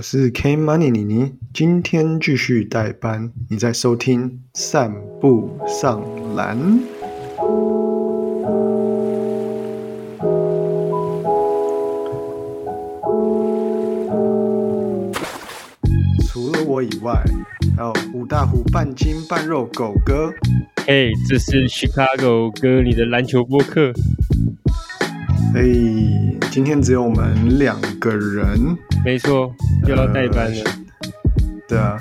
我是 K Money 妮妮，今天继续代班。你在收听散步上篮。除了我以外，还有五大湖半斤半肉狗哥。嘿，这是 Chicago 哥，你的篮球播客。哎，今天只有我们两个人。没错，又要代班了。对啊，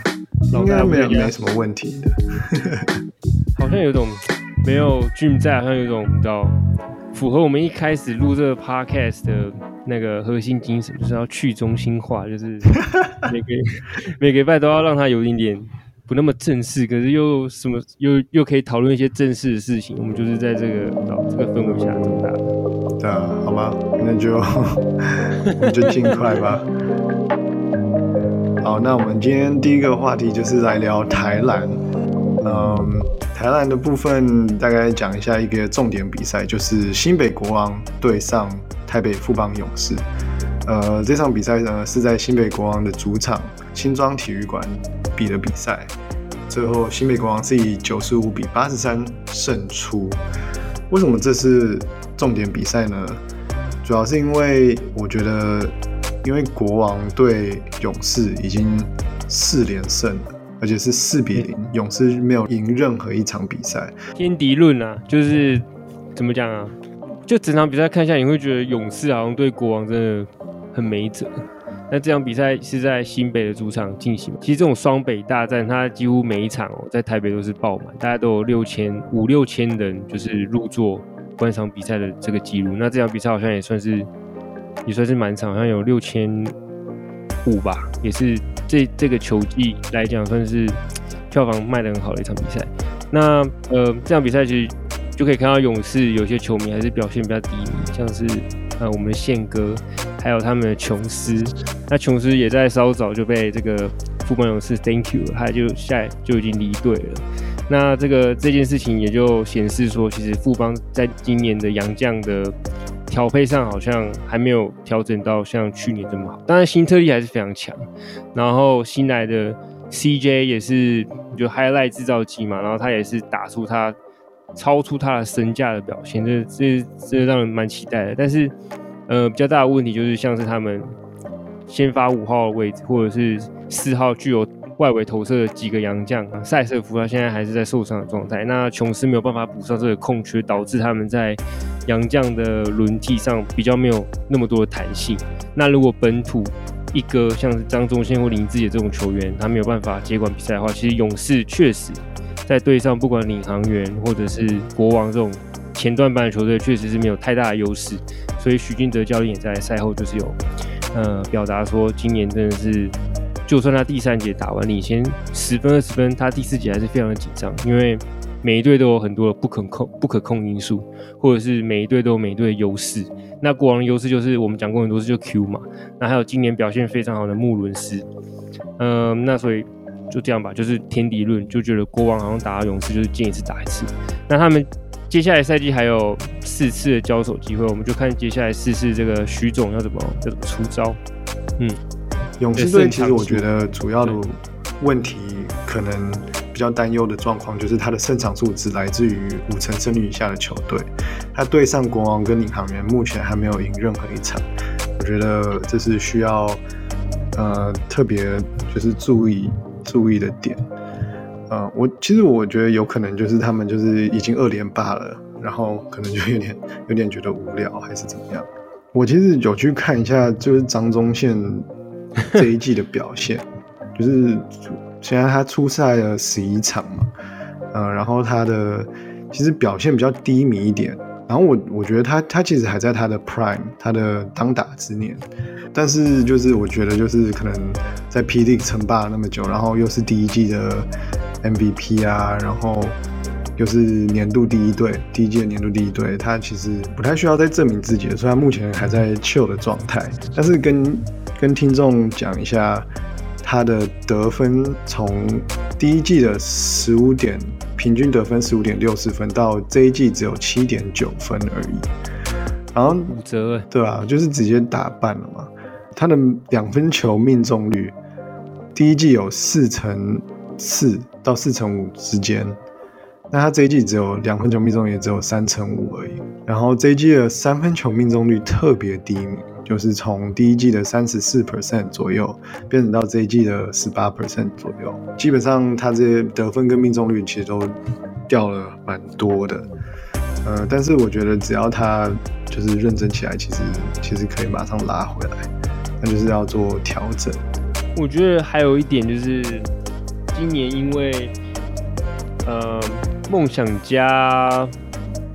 应该没有没什么问题的。好像有种没有 Jim 在，好像有种你知道，符合我们一开始录这个 Podcast 的那个核心精神，就是要去中心化，就是 每个每个拜都要让他有一点点不那么正式，可是又什么又又可以讨论一些正式的事情。我们就是在这个这个氛围下长大的。对啊，好吧，那就我们就尽快吧。好，那我们今天第一个话题就是来聊台篮。嗯，台篮的部分大概讲一下一个重点比赛，就是新北国王对上台北富邦勇士。呃，这场比赛呢是在新北国王的主场新庄体育馆比的比赛，最后新北国王是以九十五比八十三胜出。为什么这是？重点比赛呢，主要是因为我觉得，因为国王对勇士已经四连胜了，而且是四比零，勇士没有赢任何一场比赛。天敌论啊，就是怎么讲啊？就整场比赛看下，你会觉得勇士好像对国王真的很没辙。那这场比赛是在新北的主场进行，其实这种双北大战，它几乎每一场哦，在台北都是爆满，大家都有六千五六千人就是入座。观赏比赛的这个记录，那这场比赛好像也算是也算是蛮长，好像有六千五吧，也是这这个球季来讲算是票房卖的很好的一场比赛。那呃，这场比赛其实就可以看到勇士有些球迷还是表现比较低迷，像是呃我们的宪哥，还有他们的琼斯。那琼斯也在稍早就被这个富邦勇士 Thank you，他就下就已经离队了。那这个这件事情也就显示说，其实富邦在今年的洋将的调配上，好像还没有调整到像去年这么好。当然，新特利还是非常强。然后新来的 CJ 也是就 Highlight 制造机嘛，然后他也是打出他超出他的身价的表现，这这这让人蛮期待的。但是，呃，比较大的问题就是像是他们先发五号的位置，或者是四号具有。外围投射的几个洋将，塞瑟夫他现在还是在受伤的状态。那琼斯没有办法补上这个空缺，导致他们在洋将的轮替上比较没有那么多的弹性。那如果本土一哥像是张忠宪或林志杰这种球员，他没有办法接管比赛的话，其实勇士确实在队上不管领航员或者是国王这种前段班的球队，确实是没有太大的优势。所以许俊哲教练也在赛后就是有呃表达说，今年真的是。就算他第三节打完领先十分二十分，他第四节还是非常的紧张，因为每一队都有很多的不可控不可控因素，或者是每一队都有每一队的优势。那国王的优势就是我们讲过很多次，就 Q 嘛。那还有今年表现非常好的穆伦斯，嗯，那所以就这样吧，就是天敌论，就觉得国王好像打勇士就是见一次打一次。那他们接下来赛季还有四次的交手机会，我们就看接下来试试这个徐总要怎么要怎么出招，嗯。勇士队其实我觉得主要的问题，可能比较担忧的状况，就是他的胜场数只来自于五成胜率以下的球队。他对上国王跟领航员，目前还没有赢任何一场。我觉得这是需要呃特别就是注意注意的点。呃，我其实我觉得有可能就是他们就是已经二连霸了，然后可能就有点有点觉得无聊还是怎么样。我其实有去看一下，就是张忠宪。这一季的表现，就是虽然他出赛了十一场嘛，呃，然后他的其实表现比较低迷一点，然后我我觉得他他其实还在他的 prime，他的当打之年，但是就是我觉得就是可能在 P D 称霸了那么久，然后又是第一季的 M V P 啊，然后又是年度第一队，第一季的年度第一队，他其实不太需要再证明自己，所以他目前还在 chill 的状态，但是跟跟听众讲一下，他的得分从第一季的十五点平均得分十五点六四分，到这一季只有七点九分而已。然后五折，对啊，就是直接打半了嘛。他的两分球命中率，第一季有四成四到四成五之间，那他这一季只有两分球命中率只有三成五而已。然后这一季的三分球命中率特别低，就是从第一季的三十四 percent 左右，变成到这一季的十八 percent 左右。基本上他这些得分跟命中率其实都掉了蛮多的。呃，但是我觉得只要他就是认真起来，其实其实可以马上拉回来，那就是要做调整。我觉得还有一点就是，今年因为呃梦想家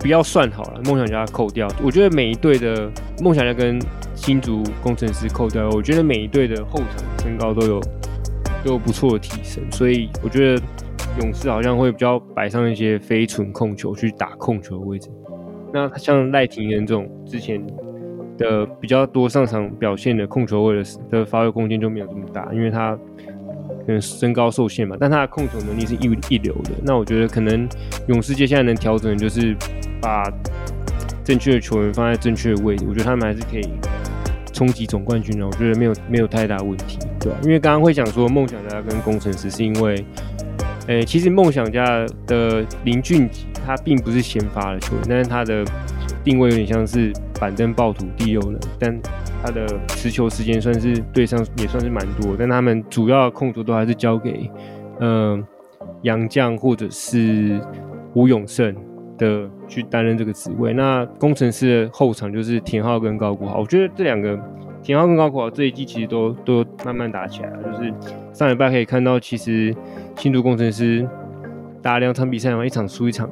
不要算好了，梦想家扣掉，我觉得每一队的梦想家跟新竹工程师扣掉，我觉得每一队的后场身高都有都有不错的提升，所以我觉得。勇士好像会比较摆上一些非纯控球去打控球的位置，那像赖廷人这种之前的比较多上场表现的控球位的的发挥空间就没有这么大，因为他可能身高受限嘛，但他的控球能力是一一流的。那我觉得可能勇士接下来能调整的就是把正确的球员放在正确的位置，我觉得他们还是可以冲击总冠军的，我觉得没有没有太大问题，对吧？因为刚刚会讲说梦想家跟工程师是因为。诶，其实梦想家的林俊杰他并不是先发的球员，但是他的定位有点像是板凳暴徒第六人，但他的持球时间算是对上也算是蛮多，但他们主要控球都还是交给嗯杨将或者是吴永胜的去担任这个职位。那工程师的后场就是田浩跟高国豪，我觉得这两个田浩跟高国豪这一季其实都都慢慢打起来了，就是上礼拜可以看到其实。新竹工程师打两场比赛嘛，一场输一场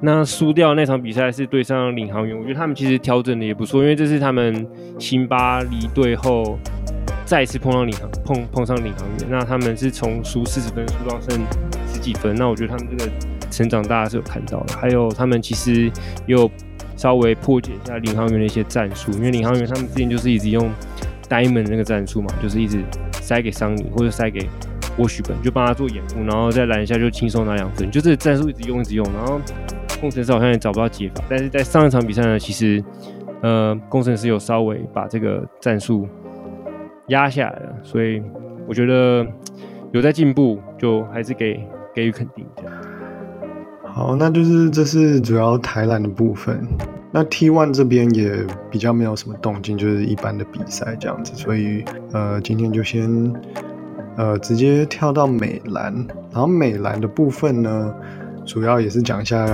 那输掉那场比赛是对上领航员，我觉得他们其实调整的也不错，因为这是他们辛巴离队后再次碰到领航碰碰上领航员。那他们是从输四十分输到剩十几分，那我觉得他们这个成长大家是有看到的。还有他们其实有稍微破解一下领航员的一些战术，因为领航员他们之前就是一直用 diamond 那个战术嘛，就是一直塞给桑尼或者塞给。沃许本就帮他做掩护，然后再拦一下就轻松拿两分，就这战术一直用一直用。然后工程师好像也找不到解法，但是在上一场比赛呢，其实呃工程师有稍微把这个战术压下来了，所以我觉得有在进步，就还是给给予肯定。好，那就是这是主要台篮的部分。那 T One 这边也比较没有什么动静，就是一般的比赛这样子，所以呃今天就先。呃，直接跳到美兰，然后美兰的部分呢，主要也是讲一下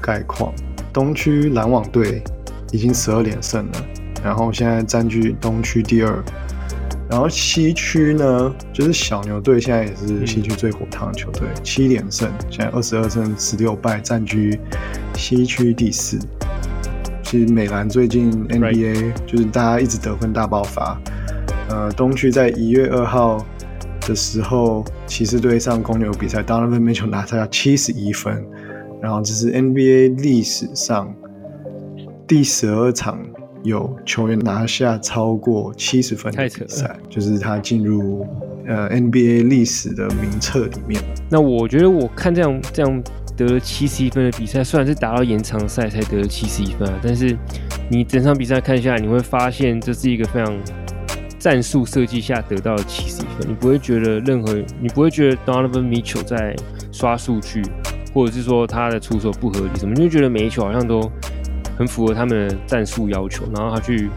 概况。东区篮网队已经十二连胜了，然后现在占据东区第二。然后西区呢，就是小牛队现在也是西区最火烫的球队，七连胜，现在二十二胜十六败，占据西区第四。其实美兰最近 NBA 就是大家一直得分大爆发。呃，东区在一月二号。的时候，骑士队上公牛比赛，当然分没球拿下七十一分，然后这是 NBA 历史上第十二场有球员拿下超过七十分的比赛，就是他进入呃 NBA 历史的名册里面。那我觉得我看这样这样得了七十一分的比赛，虽然是打到延长赛才得了七十一分啊，但是你整场比赛看下来，你会发现这是一个非常。战术设计下得到了七十一分，你不会觉得任何，你不会觉得 Donovan Mitchell 在刷数据，或者是说他的出手不合理什么，你就觉得每一球好像都很符合他们的战术要求，然后他去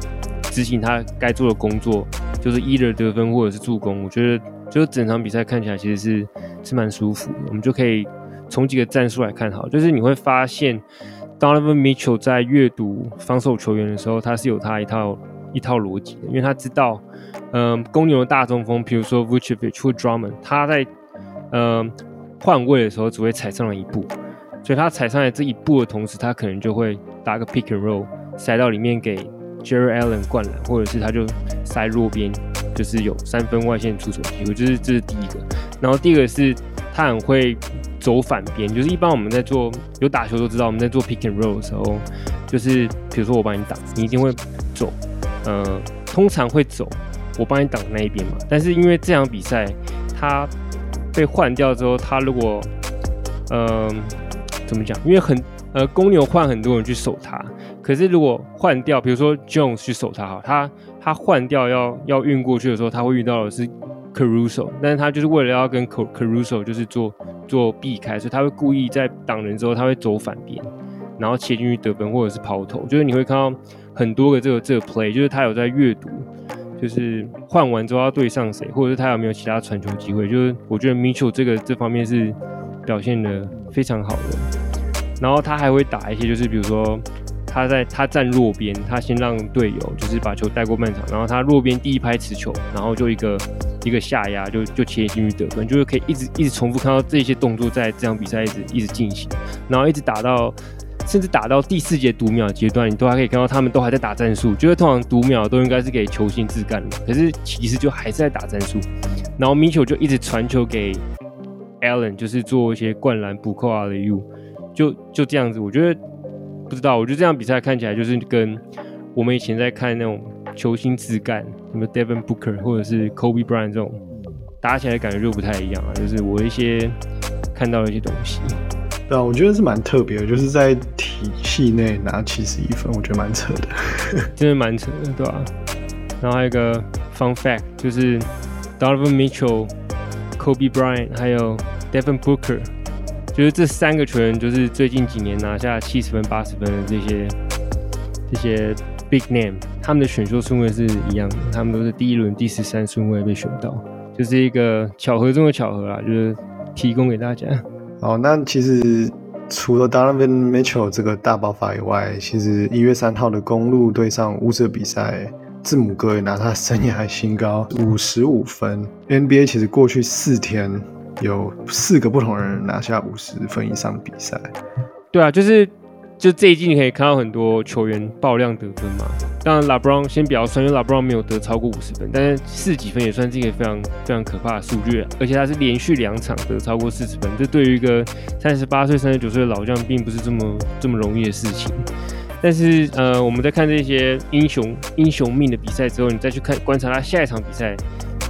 执行他该做的工作，就是一的得分或者是助攻。我觉得就是整场比赛看起来其实是是蛮舒服的。我们就可以从几个战术来看，好，就是你会发现 Donovan Mitchell 在阅读防守球员的时候，他是有他一套。一套逻辑的，因为他知道，嗯，公牛的大中锋，比如说 Vucevic 或 Drummond，他在嗯换位的时候只会踩上了一步，所以他踩上来这一步的同时，他可能就会打个 pick and roll 塞到里面给 Jerry Allen 灌篮，或者是他就塞弱边，就是有三分外线出手机会，就是这是第一个。然后第二个是他很会走反边，就是一般我们在做有打球都知道，我们在做 pick and roll 的时候，就是比如说我帮你挡，你一定会走。呃，通常会走，我帮你挡那一边嘛。但是因为这场比赛他被换掉之后，他如果呃怎么讲？因为很呃公牛换很多人去守他，可是如果换掉，比如说 Jones 去守他哈，他他换掉要要运过去的时候，他会遇到的是 Caruso，但是他就是为了要跟 Caruso 就是做做避开，所以他会故意在挡人之后，他会走反边，然后切进去得分或者是抛投，就是你会看到很多个这个这个 play，就是他有在阅读，就是换完之后要对上谁，或者是他有没有其他传球机会，就是我觉得 Mitchell 这个这方面是表现的非常好的，然后他还会打一些，就是比如说。他在他站弱边，他先让队友就是把球带过半场，然后他弱边第一拍持球，然后就一个一个下压，就就切进去得分，就是可以一直一直重复看到这些动作在这场比赛一直一直进行，然后一直打到甚至打到第四节读秒阶段，你都还可以看到他们都还在打战术，就是通常读秒都应该是给球星自干的，可是其实就还是在打战术，然后米球就一直传球给 Allen，就是做一些灌篮补扣啊的 U，就就这样子，我觉得。不知道，我觉得这样比赛看起来就是跟我们以前在看那种球星自干，什么 Devin Booker 或者是 Kobe Bryant 这种打起来感觉就不太一样啊。就是我一些看到的一些东西。啊，我觉得是蛮特别的，就是在体系内拿七十一分，我觉得蛮扯的，真的蛮扯的，对吧？然后还有一个 Fun Fact，就是 Donovan Mitchell、Kobe Bryant 还有 Devin Booker。就是这三个球员，就是最近几年拿下七十分、八十分的这些这些 big name，他们的选秀顺位是一样的，他们都是第一轮第十三顺位被选到，就是一个巧合中的巧合啦，就是提供给大家。哦，那其实除了 Donovan Mitchell 这个大爆发以外，其实一月三号的公路对上乌瑟比赛，字母哥也拿他生涯新高五十五分。NBA 其实过去四天。有四个不同人拿下五十分以上的比赛，对啊，就是就这一季你可以看到很多球员爆量得分嘛。当然，拉布朗先比较算，因为拉布朗没有得超过五十分，但是四几分也算是一个非常非常可怕的数据，而且他是连续两场得超过四十分，这对于一个三十八岁、三十九岁的老将，并不是这么这么容易的事情。但是呃，我们在看这些英雄英雄命的比赛之后，你再去看观察他下一场比赛。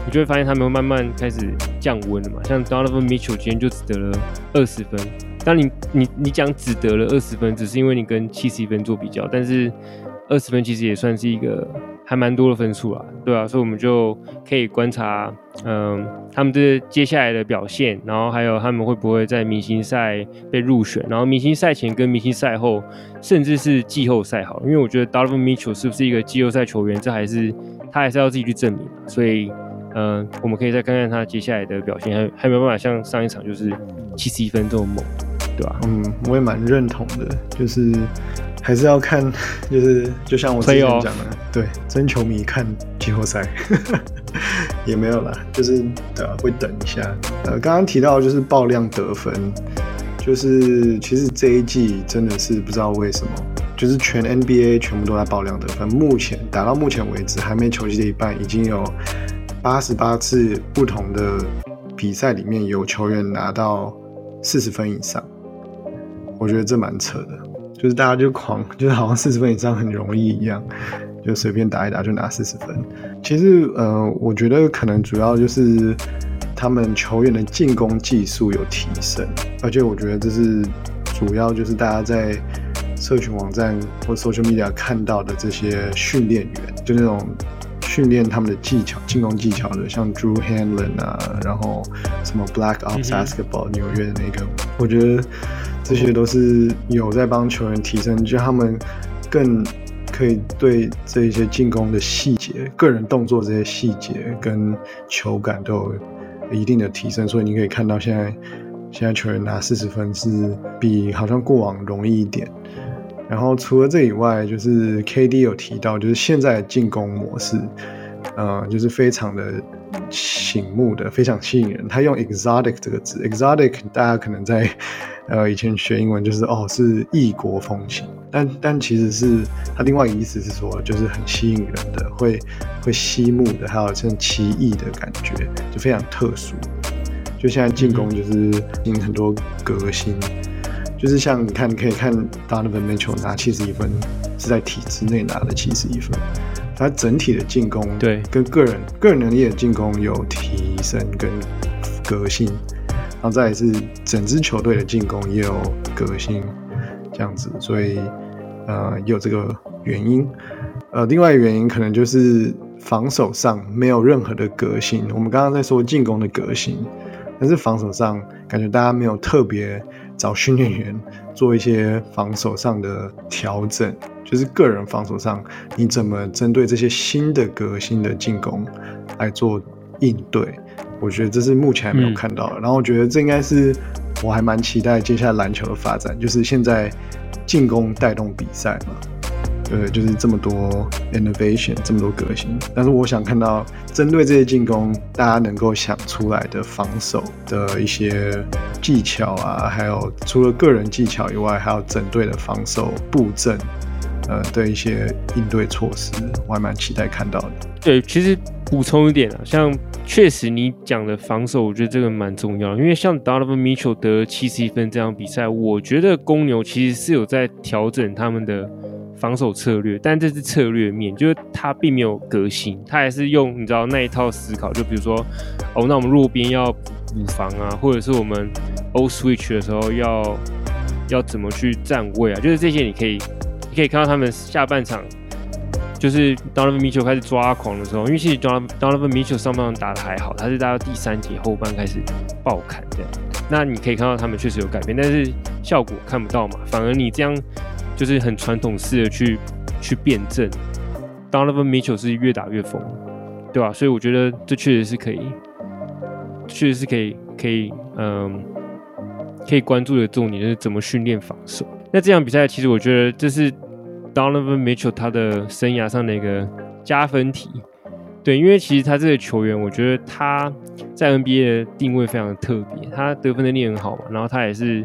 你就会发现他们慢慢开始降温了嘛，像 Donovan Mitchell 今天就只得了二十分。当你你你讲只得了二十分，只是因为你跟七十一分做比较，但是二十分其实也算是一个还蛮多的分数啊，对啊，所以我们就可以观察，嗯，他们这接下来的表现，然后还有他们会不会在明星赛被入选，然后明星赛前跟明星赛后，甚至是季后赛好，因为我觉得 Donovan Mitchell 是不是一个季后赛球员，这还是他还是要自己去证明，所以。嗯，我们可以再看看他接下来的表现，还还没有办法像上一场就是七十一分这么猛，对吧？嗯，我也蛮认同的，就是还是要看，就是就像我之前讲的，对，真球迷看季后赛 也没有啦，就是呃会等一下。呃，刚刚提到就是爆量得分，就是其实这一季真的是不知道为什么，就是全 NBA 全部都在爆量得分，目前打到目前为止还没球季的一半，已经有。八十八次不同的比赛里面有球员拿到四十分以上，我觉得这蛮扯的。就是大家就狂，就是好像四十分以上很容易一样，就随便打一打就拿四十分。其实，呃，我觉得可能主要就是他们球员的进攻技术有提升，而且我觉得这是主要就是大家在社群网站或 social media 看到的这些训练员，就那种。训练他们的技巧，进攻技巧的，像 Drew Hanlon 啊，然后什么 Black Ops Basketball 纽约的那个，我觉得这些都是有在帮球员提升，就他们更可以对这一些进攻的细节、个人动作这些细节跟球感都有一定的提升，所以你可以看到现在现在球员拿四十分是比好像过往容易一点。然后除了这以外，就是 KD 有提到，就是现在进攻模式，呃，就是非常的醒目的，非常吸引人。他用 exotic 这个字，exotic 大家可能在呃以前学英文就是哦是异国风情，但但其实是他另外一个意思是说，就是很吸引人的，会会吸目的，还有像奇异的感觉，就非常特殊。就现在进攻就是引很多革新。就是像你看，你可以看 Donovan Mitchell 拿七十一分，是在体制内拿的七十一分。他整体的进攻，对，跟个人个人能力的进攻有提升跟革新，然后再是整支球队的进攻也有革新，这样子，所以呃有这个原因。呃，另外一个原因可能就是防守上没有任何的革新。我们刚刚在说进攻的革新，但是防守上感觉大家没有特别找训练员做一些防守上的调整，就是个人防守上你怎么针对这些新的革新的进攻来做应对？我觉得这是目前还没有看到的。然后我觉得这应该是我还蛮期待接下来篮球的发展，就是现在进攻带动比赛嘛。对，就是这么多 innovation，这么多革新。但是我想看到针对这些进攻，大家能够想出来的防守的一些技巧啊，还有除了个人技巧以外，还有整队的防守布阵，呃的一些应对措施，我还蛮期待看到的。对，其实补充一点啊，像确实你讲的防守，我觉得这个蛮重要，因为像 Donovan Mitchell 得七十一分这场比赛，我觉得公牛其实是有在调整他们的。防守策略，但这是策略面，就是他并没有革新，他还是用你知道那一套思考，就比如说，哦，那我们弱边要补防啊，或者是我们 O switch 的时候要要怎么去站位啊，就是这些你可以你可以看到他们下半场，就是 Donovan Mitchell 开始抓狂的时候，因为其实 Donovan Mitchell 上半场打的还好，他是到第三节后半开始爆砍的，那你可以看到他们确实有改变，但是效果看不到嘛，反而你这样。就是很传统式的去去辩证，Donovan Mitchell 是越打越疯，对吧？所以我觉得这确实是可以，确实是可以可以嗯，可以关注的重点就是怎么训练防守。那这场比赛其实我觉得这是 Donovan Mitchell 他的生涯上的一个加分题，对，因为其实他这个球员，我觉得他在 NBA 的定位非常的特别，他得分能力很好嘛，然后他也是。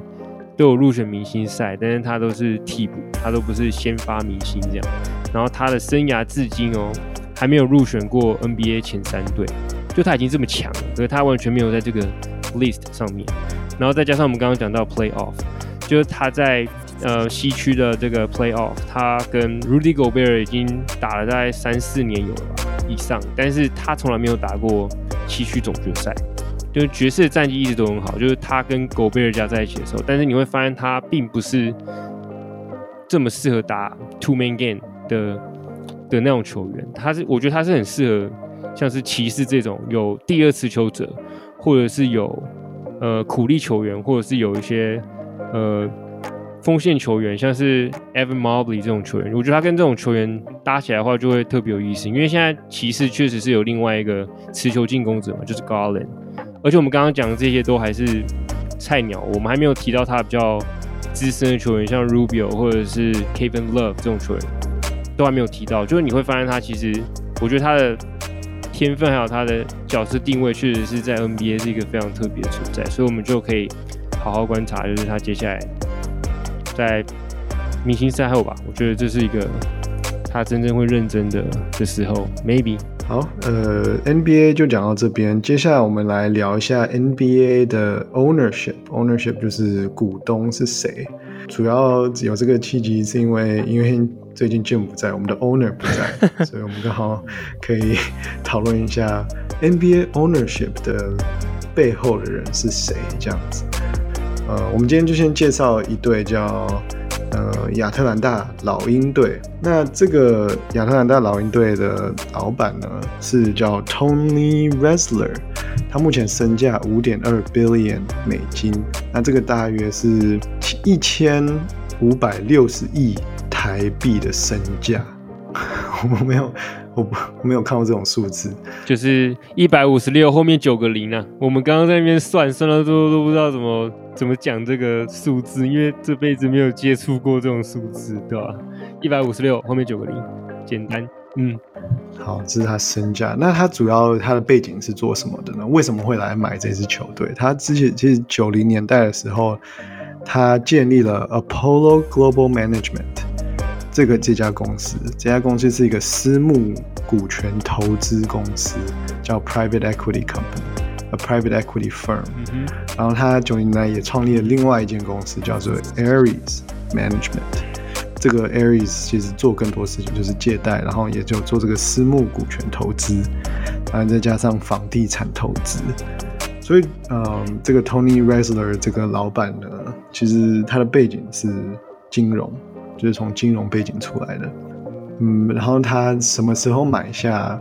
都有入选明星赛，但是他都是替补，他都不是先发明星这样。然后他的生涯至今哦，还没有入选过 NBA 前三队，就他已经这么强了，可是他完全没有在这个 list 上面。然后再加上我们刚刚讲到 playoff，就是他在呃西区的这个 playoff，他跟 Rudy Gobert 已经打了大概三四年有了吧以上，但是他从来没有打过西区总决赛。就爵士的战绩一直都很好，就是他跟狗贝尔加在一起的时候，但是你会发现他并不是这么适合打 two man game 的的那种球员。他是我觉得他是很适合像是骑士这种有第二持球者，或者是有呃苦力球员，或者是有一些呃锋线球员，像是 Evan Mobley 这种球员。我觉得他跟这种球员搭起来的话，就会特别有意思。因为现在骑士确实是有另外一个持球进攻者嘛，就是 Garland。而且我们刚刚讲的这些都还是菜鸟，我们还没有提到他比较资深的球员，像 Rubio 或者是 Kevin Love 这种球员，都还没有提到。就是你会发现他其实，我觉得他的天分还有他的角色定位，确实是在 NBA 是一个非常特别的存在。所以我们就可以好好观察，就是他接下来在明星赛后吧，我觉得这是一个他真正会认真的的时候，maybe。好，呃，NBA 就讲到这边，接下来我们来聊一下 NBA 的 ownership。ownership 就是股东是谁。主要有这个契机是因为，因为最近 Jim 不在，我们的 owner 不在，所以我们刚好可以讨论一下 NBA ownership 的背后的人是谁，这样子。呃，我们今天就先介绍一对叫。呃，亚特兰大老鹰队。那这个亚特兰大老鹰队的老板呢，是叫 Tony Resler，他目前身价五点二 billion 美金，那这个大约是一千五百六十亿台币的身价。我没有，我我没有看过这种数字，就是一百五十六后面九个零啊。我们刚刚在那边算，算到最后都不知道怎么怎么讲这个数字，因为这辈子没有接触过这种数字，对吧？一百五十六后面九个零，简单。嗯，好，这是他身价。那他主要他的背景是做什么的呢？为什么会来买这支球队？他之前其实九零年代的时候，他建立了 Apollo Global Management。这个这家公司，这家公司是一个私募股权投资公司，叫 Private Equity Company Company，a private equity firm。然后他九零年代也创立了另外一间公司，叫做 Ares Management。这个 Ares 其实做更多事情，就是借贷，然后也就做这个私募股权投资，然后再加上房地产投资。所以，嗯，这个 Tony Resler 这个老板呢，其实他的背景是金融。就是从金融背景出来的，嗯，然后他什么时候买下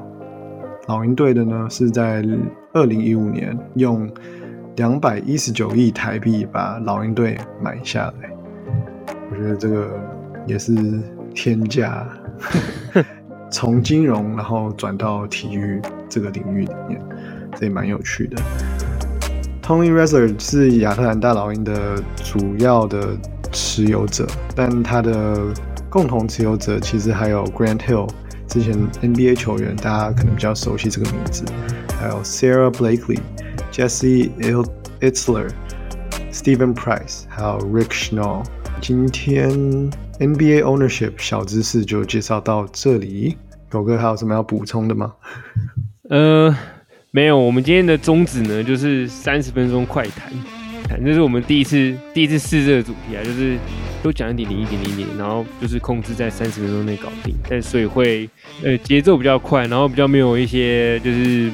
老鹰队的呢？是在二零一五年，用两百一十九亿台币把老鹰队买下来。我觉得这个也是天价，从金融然后转到体育这个领域里面，这也蛮有趣的。Tony Razer 是亚特兰大老鹰的主要的持有者，但他的共同持有者其实还有 Grant Hill，之前 NBA 球员，大家可能比较熟悉这个名字，还有 Sarah Blakely、Jesse Itzler、Stephen Price，还有 Rick Schnall。今天 NBA ownership 小知识就介绍到这里，狗哥还有什么要补充的吗？呃。没有，我们今天的宗旨呢，就是三十分钟快谈，这是我们第一次第一次试这个主题啊，就是多讲一点点一点点，然后就是控制在三十分钟内搞定，但所以会呃节奏比较快，然后比较没有一些就是。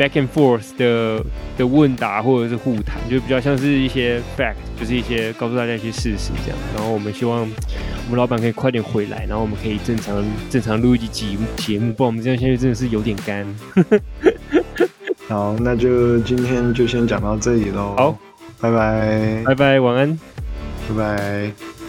Back and forth 的的问答或者是互谈，就比较像是一些 fact，就是一些告诉大家一些事实这样。然后我们希望我们老板可以快点回来，然后我们可以正常正常录一集节目节目，不然我们这样下去真的是有点干。好，那就今天就先讲到这里喽。好，拜拜，拜拜，晚安，拜拜。